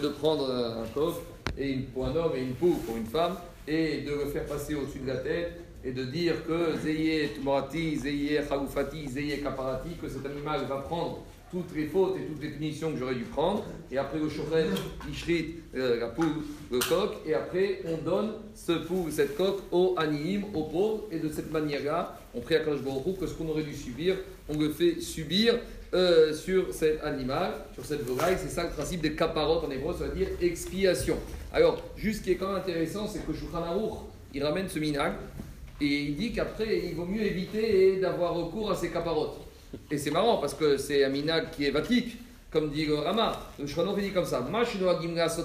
de prendre un coq et une, pour un homme et une poule pour une femme et de le faire passer au-dessus de la tête et de dire que Zeye Tumorati, Zeye Khaloufati, Zeye Kaparati, que cet animal va prendre toutes les fautes et toutes les punitions que j'aurais dû prendre. Et après le chauffeur, il euh, la poule, le coq. Et après, on donne ce poule, cette coque au anime, au pauvre. Et de cette manière-là, on prie à Kadosh que ce qu'on aurait dû subir, on le fait subir. Euh, sur cet animal, sur cette volaille, c'est ça le principe des caparotes en hébreu, ça veut dire expiation. Alors, juste ce qui est quand même intéressant, c'est que Shulchan il ramène ce minag et il dit qu'après, il vaut mieux éviter d'avoir recours à ces caparotes. Et c'est marrant parce que c'est un minag qui est vatique, comme dit le Rama. Le Shulchan dit comme ça ben ce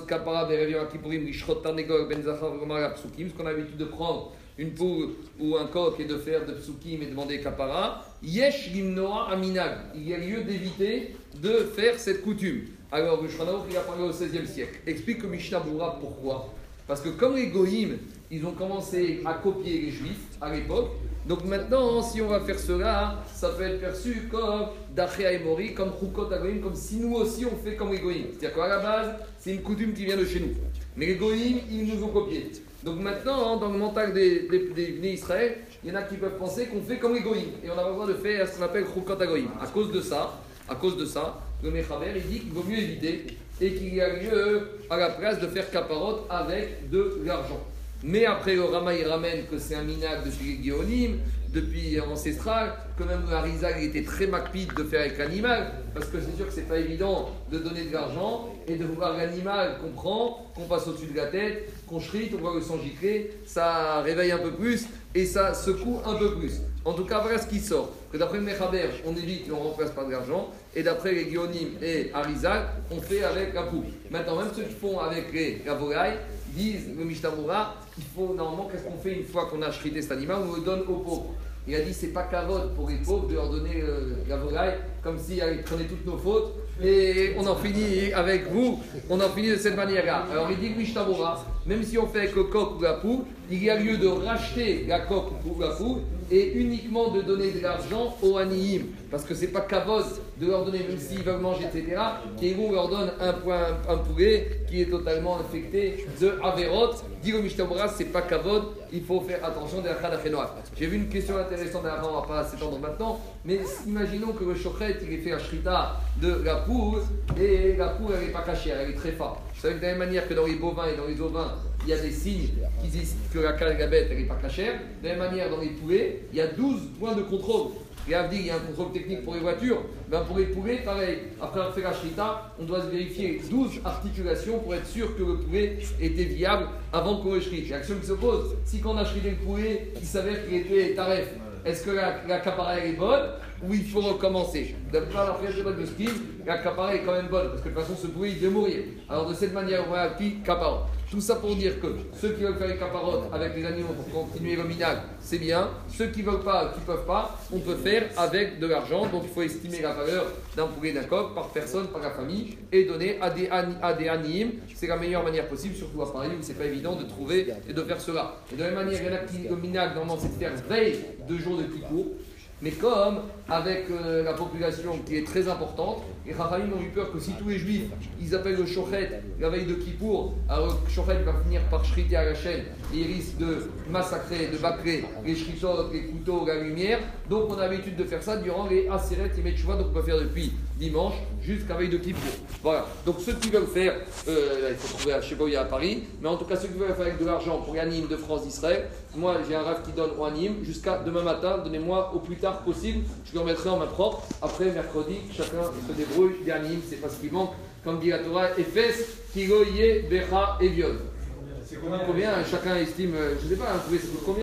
qu'on a l'habitude de prendre une poule ou un coq et de faire de psukim et demander kapara, yesh limnoa aminag. Il y a lieu d'éviter de faire cette coutume. Alors, le Shanaouk, il a parlé au XVIe siècle. Explique le Mishnah pourquoi. Parce que comme les Goïm, ils ont commencé à copier les Juifs à l'époque, donc maintenant, si on va faire cela, ça peut être perçu comme Dachea Mori, comme Chukot Agoïm, comme si nous aussi on fait comme les Goïm. C'est-à-dire qu'à la base, c'est une coutume qui vient de chez nous. Mais les Goïm, ils nous ont copié. Donc maintenant, dans le mental des, des, Israël, il y en a qui peuvent penser qu'on fait comme les Et on a besoin de faire ce qu'on appelle Chukot Agoïm. À cause de ça, à cause de ça, le Mechaber, il dit qu'il vaut mieux éviter et qu'il y a lieu à la place de faire caparote avec de l'argent. Mais après, le Rama, il ramène que c'est un minag depuis les depuis ancestral, que même le Harizal était très macpide de faire avec l'animal, parce que c'est sûr que c'est pas évident de donner de l'argent et de voir l'animal qu'on prend, qu'on passe au-dessus de la tête, qu'on chrite, on voit le sang gicler, ça réveille un peu plus et ça secoue un peu plus. En tout cas, voilà ce qui sort. Que d'après Mechaber, on évite et on remplace par de l'argent. Et d'après les Guionim et Arizal, on fait avec la poule. Maintenant, même ceux qui font avec les, la disent le Mishtamura, il faut normalement, qu'est-ce qu'on fait une fois qu'on a chrité cet animal? On le donne aux pauvres. Il a dit c'est pas cavote pour les pauvres de leur donner euh, la volaille comme si ils prenaient toutes nos fautes et on en finit avec vous, on en finit de cette manière-là. Alors il dit Mishtamura, même si on fait avec le coq ou la poule, il y a lieu de racheter la coque ou la poule et uniquement de donner de l'argent aux aniim. Parce que c'est pas kavod de leur donner, même s'ils veulent manger, etc. Kéhou leur donne un, point, un poulet qui est totalement infecté de Averot. Dit le Mishtamura, c'est pas kavod, il faut faire attention de la J'ai vu une question intéressante avant, on va pas s'étendre maintenant, mais imaginons que le chokret, il ait fait un shrita de la poule et la poule, elle n'est pas cachée, elle est très forte. Vous savez que de la même manière que dans les bovins et dans les ovins, il y a des signes qui disent que la, elle n'est pas cachère. De la même manière, dans les poulets, il y a 12 points de contrôle. Et à dire, il y a un contrôle technique pour les voitures. Ben pour les poulets, pareil. Après avoir fait la shrita, on doit vérifier 12 articulations pour être sûr que le poulet était viable avant qu'on le shrite. L'action qui se pose, si quand on a shrité le poulet, il s'avère qu'il était taref, est-ce que la, la est bonne? Ou il faut recommencer D'après la première de ski, la capara est quand même bonne parce que de toute façon ce poulet il devait mourir. Alors de cette manière, on appeler capara. Tout ça pour dire que ceux qui veulent faire les caparotes avec les animaux pour continuer le minage, c'est bien. Ceux qui ne veulent pas, qui ne peuvent pas, on peut faire avec de l'argent. Donc il faut estimer la valeur d'un poulet d'un coq par personne, par la famille, et donner à des, animes. C'est la meilleure manière possible, surtout à Paris où c'est pas évident de trouver et de faire cela. Et de la même manière, il y a qui, le minage, normalement, c'est de faire veille de jour de court. Mais comme avec euh, la population qui est très importante, les Rahamim ont eu peur que si tous les juifs, ils appellent le Shochet la veille de Kippour, alors le Shochet va finir par shriter à la chaîne et il risque de massacrer, de bâcler les shritot, les couteaux, la lumière. Donc on a l'habitude de faire ça durant les Aseret et Metchouva, donc on peut faire depuis dimanche jusqu'à veille de Kippour. Voilà. Donc ceux qui veulent faire, euh, il faut trouver, je sais pas où il y a à Paris, mais en tout cas ceux qui veulent faire avec de l'argent pour l'anime de France d'Israël, moi j'ai un rêve qui donne au anime jusqu'à demain matin, donnez-moi au plus tard possible, je le remettrai en main propre. Après mercredi, chacun se débrouille, il anime, c'est pas ce qui manque. Comme dit la Torah, Ephes, Kigoye, Becha et Viol. C'est combien Chacun estime, euh, je ne sais pas, hein, c'est combien